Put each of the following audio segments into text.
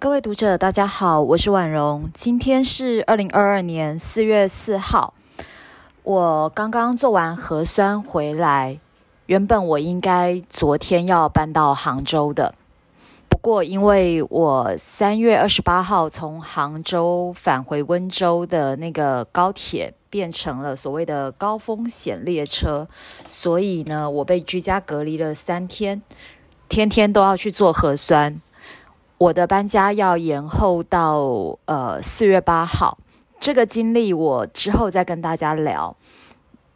各位读者，大家好，我是婉容。今天是二零二二年四月四号，我刚刚做完核酸回来。原本我应该昨天要搬到杭州的，不过因为我三月二十八号从杭州返回温州的那个高铁变成了所谓的高风险列车，所以呢，我被居家隔离了三天，天天都要去做核酸。我的搬家要延后到呃四月八号，这个经历我之后再跟大家聊。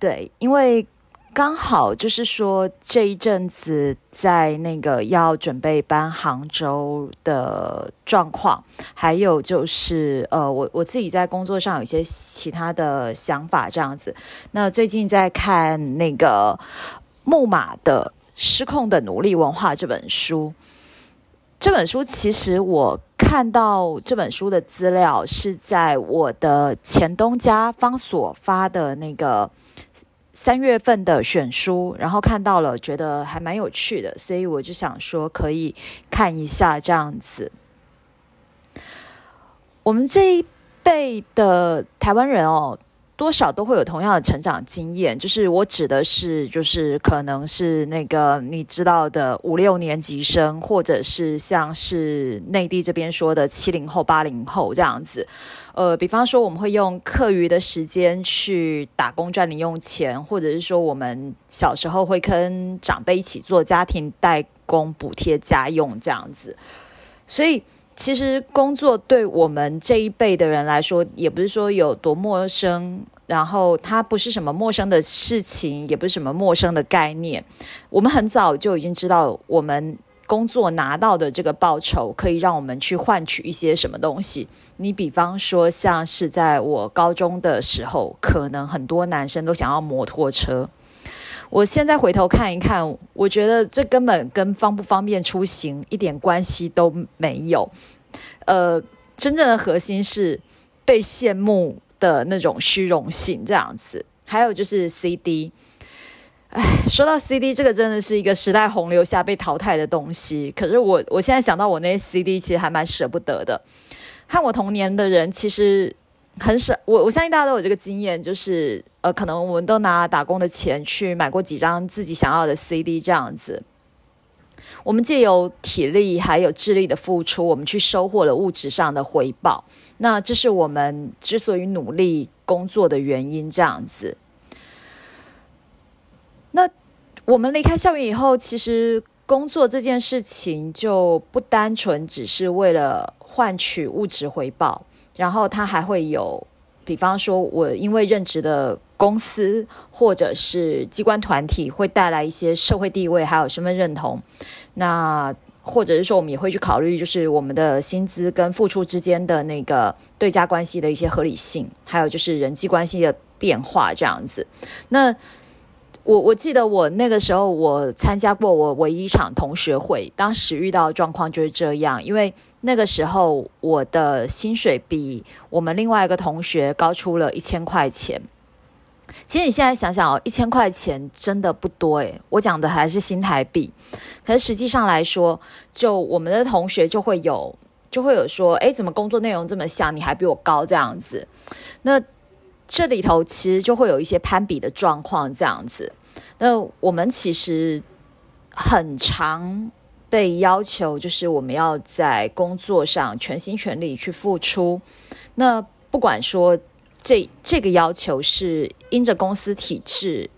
对，因为刚好就是说这一阵子在那个要准备搬杭州的状况，还有就是呃我我自己在工作上有一些其他的想法这样子。那最近在看那个木马的《失控的奴隶文化》这本书。这本书其实我看到这本书的资料是在我的前东家方所发的那个三月份的选书，然后看到了，觉得还蛮有趣的，所以我就想说可以看一下这样子。我们这一辈的台湾人哦。多少都会有同样的成长经验，就是我指的是，就是可能是那个你知道的五六年级生，或者是像是内地这边说的七零后、八零后这样子。呃，比方说我们会用课余的时间去打工赚零用钱，或者是说我们小时候会跟长辈一起做家庭代工补贴家用这样子，所以。其实工作对我们这一辈的人来说，也不是说有多陌生，然后它不是什么陌生的事情，也不是什么陌生的概念。我们很早就已经知道，我们工作拿到的这个报酬，可以让我们去换取一些什么东西。你比方说，像是在我高中的时候，可能很多男生都想要摩托车。我现在回头看一看，我觉得这根本跟方不方便出行一点关系都没有。呃，真正的核心是被羡慕的那种虚荣性这样子。还有就是 CD，哎，说到 CD，这个真的是一个时代洪流下被淘汰的东西。可是我我现在想到我那些 CD，其实还蛮舍不得的。和我同年的人，其实。很少，我我相信大家都有这个经验，就是呃，可能我们都拿打工的钱去买过几张自己想要的 CD，这样子。我们借由体力还有智力的付出，我们去收获了物质上的回报。那这是我们之所以努力工作的原因，这样子。那我们离开校园以后，其实工作这件事情就不单纯只是为了换取物质回报。然后他还会有，比方说，我因为任职的公司或者是机关团体会带来一些社会地位，还有身份认同。那或者是说，我们也会去考虑，就是我们的薪资跟付出之间的那个对价关系的一些合理性，还有就是人际关系的变化这样子。那我我记得我那个时候我参加过我唯一一场同学会，当时遇到的状况就是这样，因为。那个时候，我的薪水比我们另外一个同学高出了一千块钱。其实你现在想想哦，一千块钱真的不多诶，我讲的还是新台币。可是实际上来说，就我们的同学就会有，就会有说，哎，怎么工作内容这么像，你还比我高这样子？那这里头其实就会有一些攀比的状况这样子。那我们其实很长。被要求就是我们要在工作上全心全力去付出。那不管说这这个要求是因着公司体制，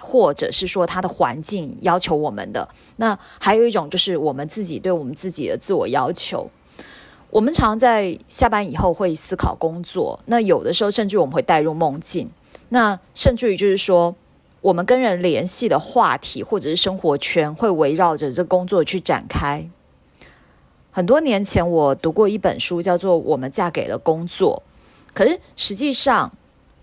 或者是说它的环境要求我们的，那还有一种就是我们自己对我们自己的自我要求。我们常在下班以后会思考工作，那有的时候甚至我们会带入梦境，那甚至于就是说。我们跟人联系的话题或者是生活圈会围绕着这工作去展开。很多年前，我读过一本书，叫做《我们嫁给了工作》。可是实际上，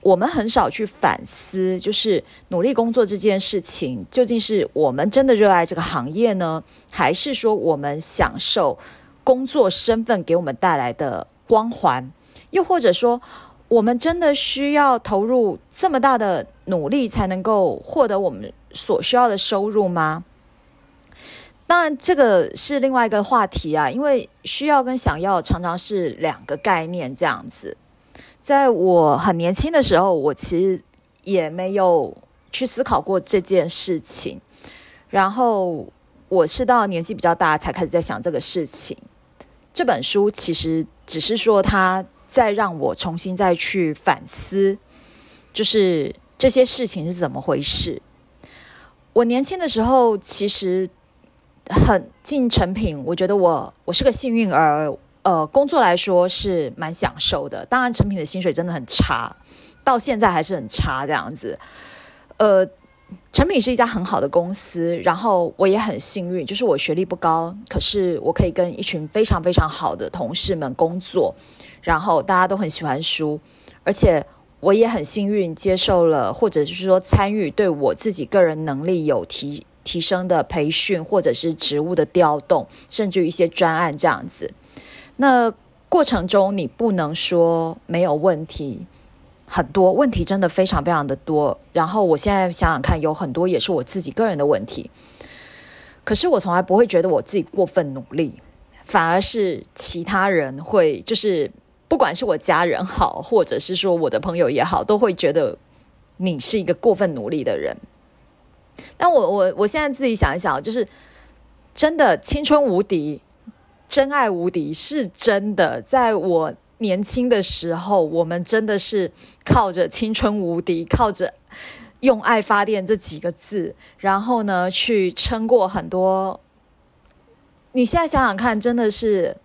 我们很少去反思，就是努力工作这件事情，究竟是我们真的热爱这个行业呢，还是说我们享受工作身份给我们带来的光环？又或者说？我们真的需要投入这么大的努力才能够获得我们所需要的收入吗？当然，这个是另外一个话题啊，因为需要跟想要常常是两个概念这样子。在我很年轻的时候，我其实也没有去思考过这件事情。然后我是到年纪比较大才开始在想这个事情。这本书其实只是说，他再让我重新再去反思，就是这些事情是怎么回事。我年轻的时候其实很进成品，我觉得我我是个幸运儿。呃，工作来说是蛮享受的。当然，成品的薪水真的很差，到现在还是很差这样子。呃，成品是一家很好的公司，然后我也很幸运，就是我学历不高，可是我可以跟一群非常非常好的同事们工作，然后大家都很喜欢书，而且我也很幸运接受了，或者是说参与对我自己个人能力有提提升的培训，或者是职务的调动，甚至于一些专案这样子。那过程中，你不能说没有问题，很多问题真的非常非常的多。然后我现在想想看，有很多也是我自己个人的问题。可是我从来不会觉得我自己过分努力，反而是其他人会，就是不管是我家人好，或者是说我的朋友也好，都会觉得你是一个过分努力的人。但我我我现在自己想一想，就是真的青春无敌。真爱无敌是真的，在我年轻的时候，我们真的是靠着青春无敌，靠着用爱发电这几个字，然后呢，去撑过很多。你现在想想看，真的是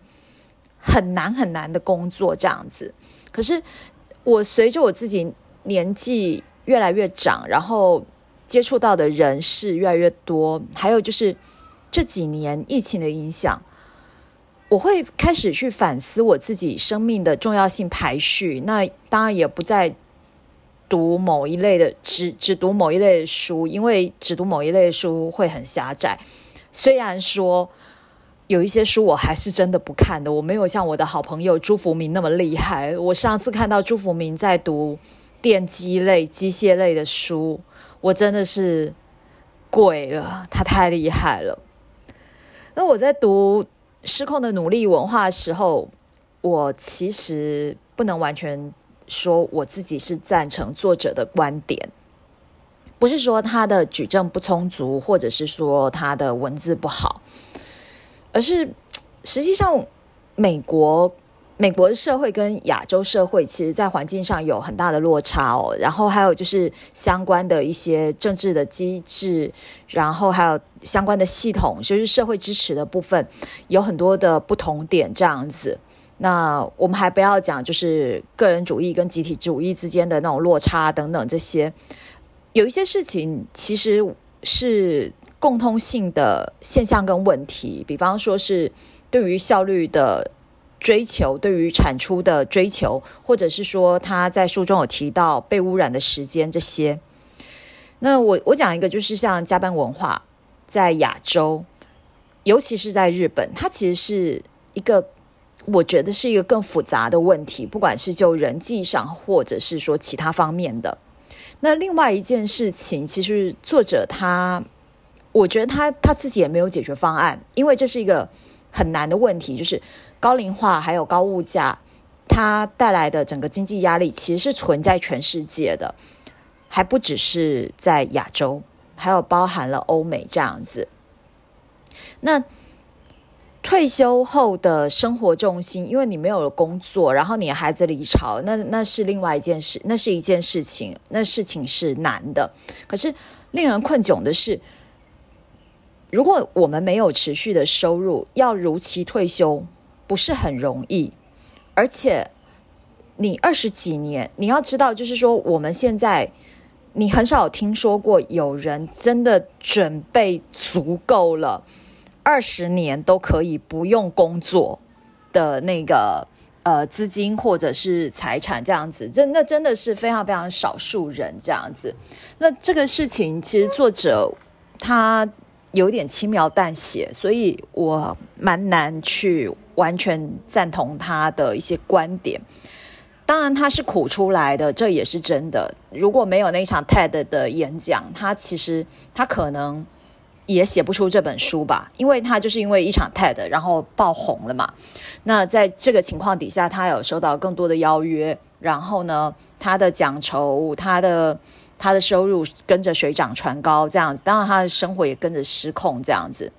很难很难的工作这样子。可是我随着我自己年纪越来越长，然后接触到的人事越来越多，还有就是这几年疫情的影响。我会开始去反思我自己生命的重要性排序，那当然也不再读某一类的，只只读某一类的书，因为只读某一类的书会很狭窄。虽然说有一些书我还是真的不看的，我没有像我的好朋友朱福明那么厉害。我上次看到朱福明在读电机类、机械类的书，我真的是鬼了，他太厉害了。那我在读。失控的努力文化的时候，我其实不能完全说我自己是赞成作者的观点，不是说他的举证不充足，或者是说他的文字不好，而是 实际上美国。美国社会跟亚洲社会，其实在环境上有很大的落差哦。然后还有就是相关的一些政治的机制，然后还有相关的系统，就是社会支持的部分，有很多的不同点这样子。那我们还不要讲，就是个人主义跟集体主义之间的那种落差等等这些，有一些事情其实是共通性的现象跟问题，比方说是对于效率的。追求对于产出的追求，或者是说他在书中有提到被污染的时间这些。那我我讲一个，就是像加班文化，在亚洲，尤其是在日本，它其实是一个我觉得是一个更复杂的问题，不管是就人际上，或者是说其他方面的。那另外一件事情，其实作者他，我觉得他他自己也没有解决方案，因为这是一个很难的问题，就是。高龄化还有高物价，它带来的整个经济压力其实是存在全世界的，还不只是在亚洲，还有包含了欧美这样子。那退休后的生活重心，因为你没有了工作，然后你孩子离巢，那那是另外一件事，那是一件事情，那事情是难的。可是令人困窘的是，如果我们没有持续的收入，要如期退休。不是很容易，而且你二十几年，你要知道，就是说我们现在，你很少听说过有人真的准备足够了二十年都可以不用工作的那个呃资金或者是财产这样子，真那真的是非常非常少数人这样子。那这个事情其实作者他有点轻描淡写，所以我蛮难去。完全赞同他的一些观点，当然他是苦出来的，这也是真的。如果没有那场 TED 的演讲，他其实他可能也写不出这本书吧，因为他就是因为一场 TED 然后爆红了嘛。那在这个情况底下，他有收到更多的邀约，然后呢，他的奖酬、他的他的收入跟着水涨船高，这样子，当然他的生活也跟着失控这样子。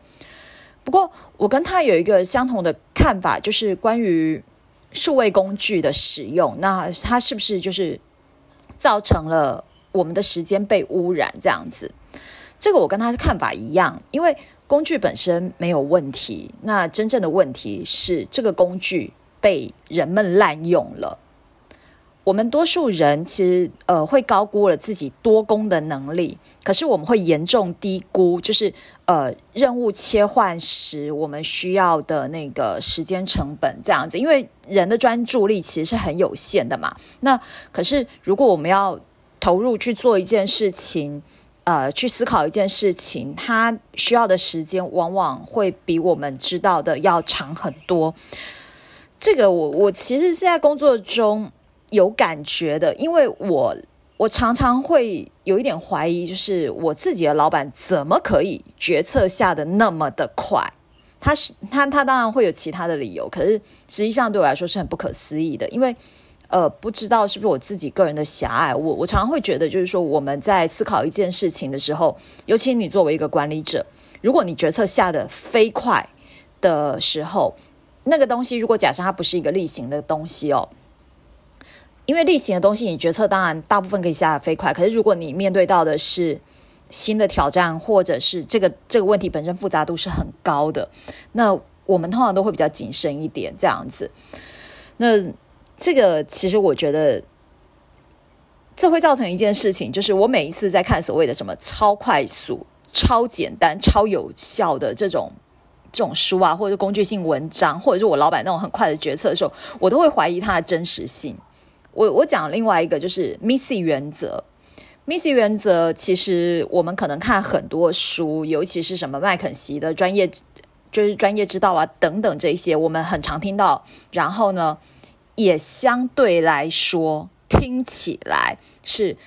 不过，我跟他有一个相同的看法，就是关于数位工具的使用，那他是不是就是造成了我们的时间被污染这样子？这个我跟他的看法一样，因为工具本身没有问题，那真正的问题是这个工具被人们滥用了。我们多数人其实呃会高估了自己多功的能力，可是我们会严重低估，就是呃任务切换时我们需要的那个时间成本这样子，因为人的专注力其实是很有限的嘛。那可是如果我们要投入去做一件事情，呃，去思考一件事情，它需要的时间往往会比我们知道的要长很多。这个我我其实现在工作中有感觉的，因为我我常常会有一点怀疑，就是我自己的老板怎么可以决策下的那么的快？他是他他当然会有其他的理由，可是实际上对我来说是很不可思议的，因为。呃，不知道是不是我自己个人的狭隘，我我常常会觉得，就是说我们在思考一件事情的时候，尤其你作为一个管理者，如果你决策下的飞快的时候，那个东西如果假设它不是一个例行的东西哦，因为例行的东西，你决策当然大部分可以下的飞快，可是如果你面对到的是新的挑战，或者是这个这个问题本身复杂度是很高的，那我们通常都会比较谨慎一点，这样子，那。这个其实我觉得，这会造成一件事情，就是我每一次在看所谓的什么超快速、超简单、超有效的这种这种书啊，或者是工具性文章，或者是我老板那种很快的决策的时候，我都会怀疑它的真实性。我我讲另外一个就是 Missy 原则，Missy 原则其实我们可能看很多书，尤其是什么麦肯锡的专业就是专业之道啊等等这些，我们很常听到。然后呢？也相对来说听起来是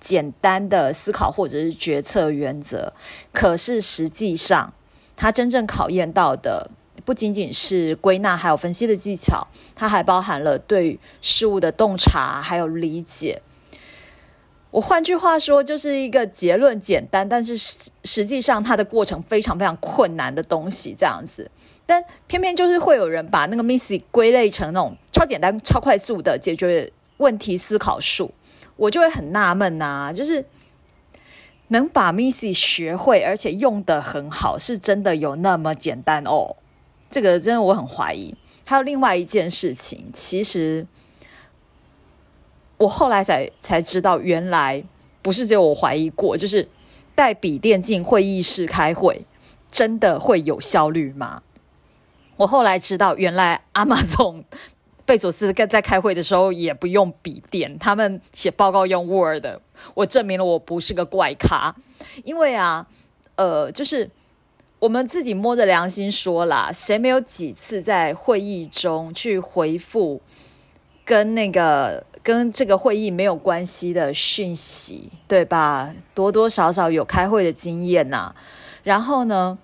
简单的思考或者是决策原则，可是实际上它真正考验到的不仅仅是归纳还有分析的技巧，它还包含了对事物的洞察还有理解。我换句话说，就是一个结论简单，但是实际上它的过程非常非常困难的东西，这样子。但偏偏就是会有人把那个 Missy 归类成那种超简单、超快速的解决问题思考术，我就会很纳闷呐，就是能把 Missy 学会而且用的很好，是真的有那么简单哦？这个真的我很怀疑。还有另外一件事情，其实我后来才才知道，原来不是只有我怀疑过，就是带笔电进会议室开会，真的会有效率吗？我后来知道，原来阿玛总贝佐斯在在开会的时候也不用笔电，他们写报告用 Word。我证明了我不是个怪咖，因为啊，呃，就是我们自己摸着良心说啦，谁没有几次在会议中去回复跟那个跟这个会议没有关系的讯息，对吧？多多少少有开会的经验呐。然后呢，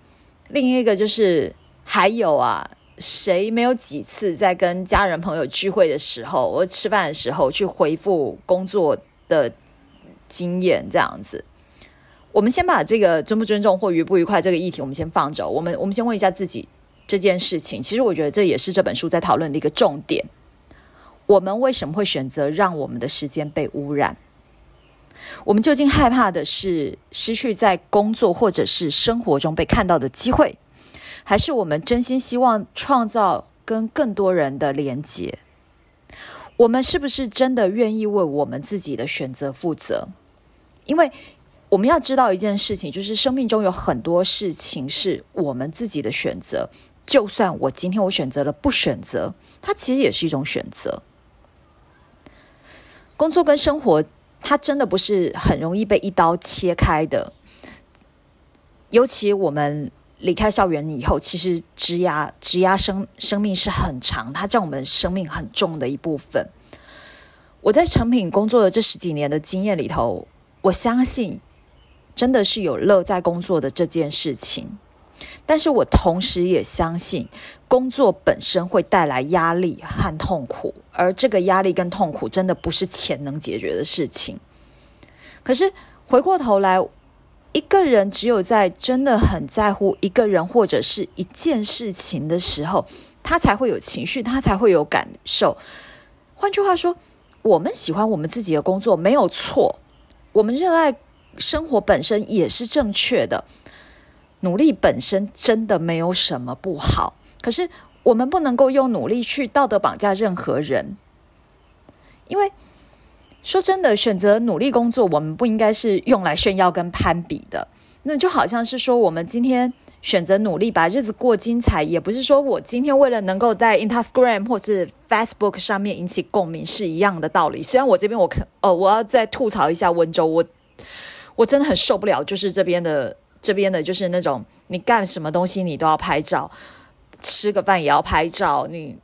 另一个就是。还有啊，谁没有几次在跟家人朋友聚会的时候，或吃饭的时候去回复工作的经验？这样子，我们先把这个尊不尊重或愉不愉快这个议题，我们先放着。我们我们先问一下自己这件事情。其实我觉得这也是这本书在讨论的一个重点。我们为什么会选择让我们的时间被污染？我们究竟害怕的是失去在工作或者是生活中被看到的机会？还是我们真心希望创造跟更多人的连接？我们是不是真的愿意为我们自己的选择负责？因为我们要知道一件事情，就是生命中有很多事情是我们自己的选择。就算我今天我选择了不选择，它其实也是一种选择。工作跟生活，它真的不是很容易被一刀切开的，尤其我们。离开校园以后，其实职涯职涯生生命是很长，它占我们生命很重的一部分。我在成品工作的这十几年的经验里头，我相信真的是有乐在工作的这件事情。但是我同时也相信，工作本身会带来压力和痛苦，而这个压力跟痛苦真的不是钱能解决的事情。可是回过头来，一个人只有在真的很在乎一个人或者是一件事情的时候，他才会有情绪，他才会有感受。换句话说，我们喜欢我们自己的工作没有错，我们热爱生活本身也是正确的。努力本身真的没有什么不好，可是我们不能够用努力去道德绑架任何人，因为说真的，选择努力工作，我们不应该是用来炫耀跟攀比的。那就好像是说，我们今天选择努力把日子过精彩，也不是说我今天为了能够在 Instagram 或是 Facebook 上面引起共鸣是一样的道理。虽然我这边我可哦，我要再吐槽一下温州，我我真的很受不了，就是这边的。这边的就是那种，你干什么东西你都要拍照，吃个饭也要拍照，你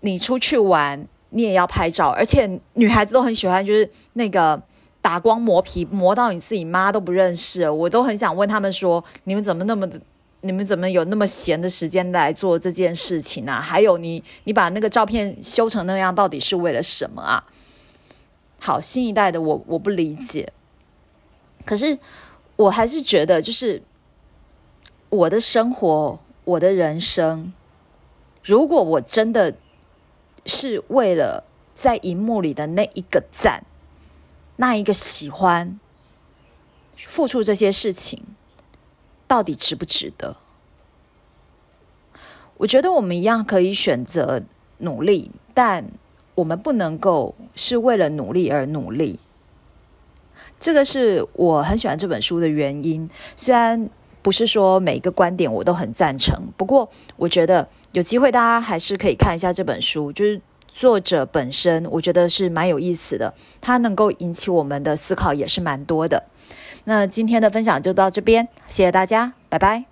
你出去玩你也要拍照，而且女孩子都很喜欢，就是那个打光磨皮磨到你自己妈都不认识，我都很想问他们说，你们怎么那么的你们怎么有那么闲的时间来做这件事情啊？还有你你把那个照片修成那样，到底是为了什么啊？好，新一代的我我不理解，可是我还是觉得就是。我的生活，我的人生，如果我真的是为了在荧幕里的那一个赞，那一个喜欢，付出这些事情，到底值不值得？我觉得我们一样可以选择努力，但我们不能够是为了努力而努力。这个是我很喜欢这本书的原因，虽然。不是说每一个观点我都很赞成，不过我觉得有机会大家还是可以看一下这本书，就是作者本身，我觉得是蛮有意思的，它能够引起我们的思考也是蛮多的。那今天的分享就到这边，谢谢大家，拜拜。